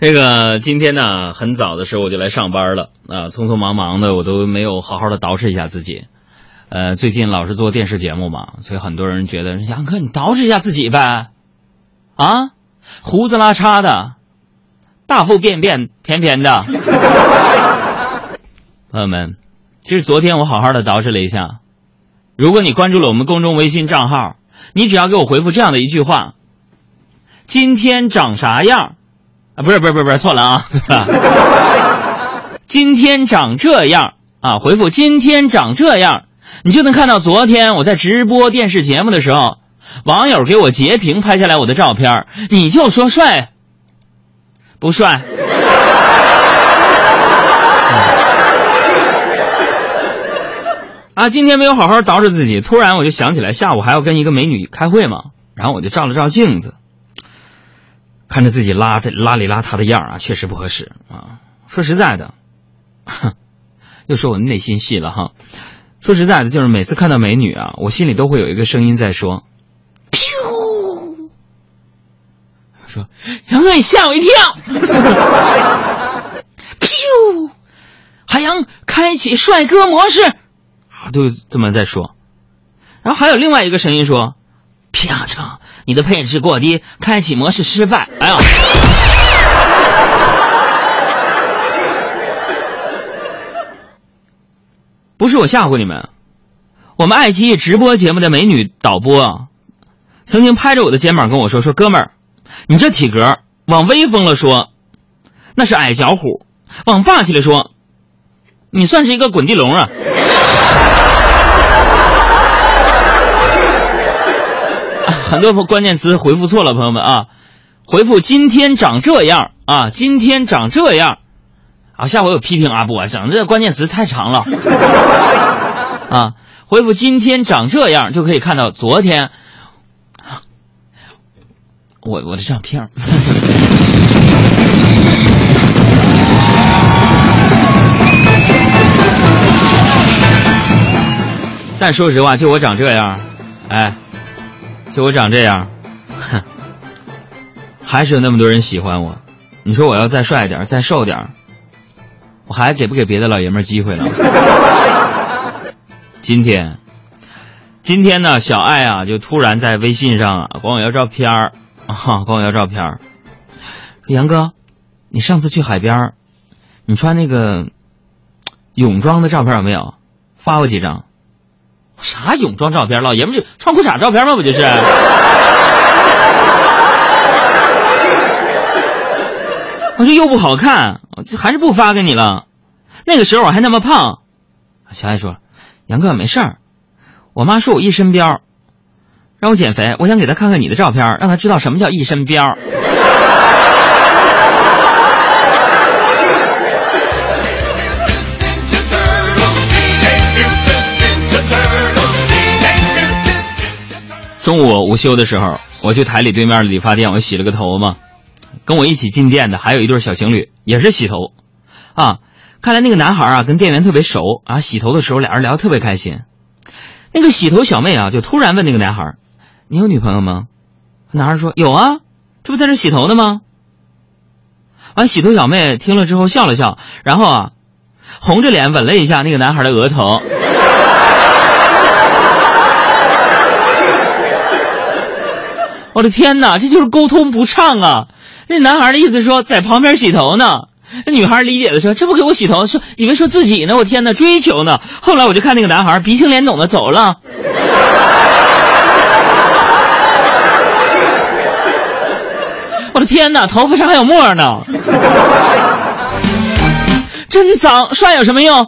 这个今天呢，很早的时候我就来上班了啊，匆匆忙忙的，我都没有好好的捯饬一下自己。呃，最近老是做电视节目嘛，所以很多人觉得杨哥你捯饬一下自己呗，啊，胡子拉碴的，大腹便便便便的。朋友们，其实昨天我好好的捯饬了一下。如果你关注了我们公众微信账号，你只要给我回复这样的一句话：“今天长啥样？”啊，不是不是不是不是错了啊！今天长这样啊，回复“今天长这样”，你就能看到昨天我在直播电视节目的时候，网友给我截屏拍下来我的照片，你就说帅不帅？啊，今天没有好好捯饬自己，突然我就想起来下午还要跟一个美女开会嘛，然后我就照了照镜子，看着自己邋遢邋里邋遢的样啊，确实不合适啊。说实在的，哼，又说我内心戏了哈。说实在的，就是每次看到美女啊，我心里都会有一个声音在说：“噗！”说杨哥，你吓我一跳。噗！海洋开启帅哥模式啊。都这么在说，然后还有另外一个声音说：“啪嚓，你的配置过低，开启模式失败。”哎呦，不是我吓唬你们，我们爱奇艺直播节目的美女导播啊，曾经拍着我的肩膀跟我说：“说哥们儿，你这体格往威风了说，那是矮脚虎；往霸气了说，你算是一个滚地龙啊。”很多关键词回复错了，朋友们啊，回复今天长这样啊，今天长这样啊，下回有批评阿布啊，整这关键词太长了 啊，回复今天长这样就可以看到昨天我我的照片。但说实话，就我长这样，哎。就我长这样，哼，还是有那么多人喜欢我。你说我要再帅点，再瘦点，我还给不给别的老爷们机会了？今天，今天呢，小爱啊，就突然在微信上啊，管我要照片儿啊，管我要照片儿。杨哥，你上次去海边，你穿那个泳装的照片有没有？发我几张。啥泳装照片？老爷们就穿裤衩照片吗？不就是？我说又不好看，还是不发给你了。那个时候我还那么胖。小爱说：“杨哥没事儿，我妈说我一身膘，让我减肥。我想给她看看你的照片，让她知道什么叫一身膘。”中午午休的时候，我去台里对面的理发店，我洗了个头嘛。跟我一起进店的还有一对小情侣，也是洗头。啊，看来那个男孩啊跟店员特别熟啊，洗头的时候俩人聊得特别开心。那个洗头小妹啊就突然问那个男孩：“你有女朋友吗？”男孩说：“有啊，这不在这洗头呢吗？”完，洗头小妹听了之后笑了笑，然后啊，红着脸吻了一下那个男孩的额头。我的天哪，这就是沟通不畅啊！那男孩的意思说在旁边洗头呢，那女孩理解的说这不给我洗头，说以为说自己呢。我天哪，追求呢！后来我就看那个男孩鼻青脸肿的走了。我的天哪，头发上还有沫呢，真脏，刷有什么用？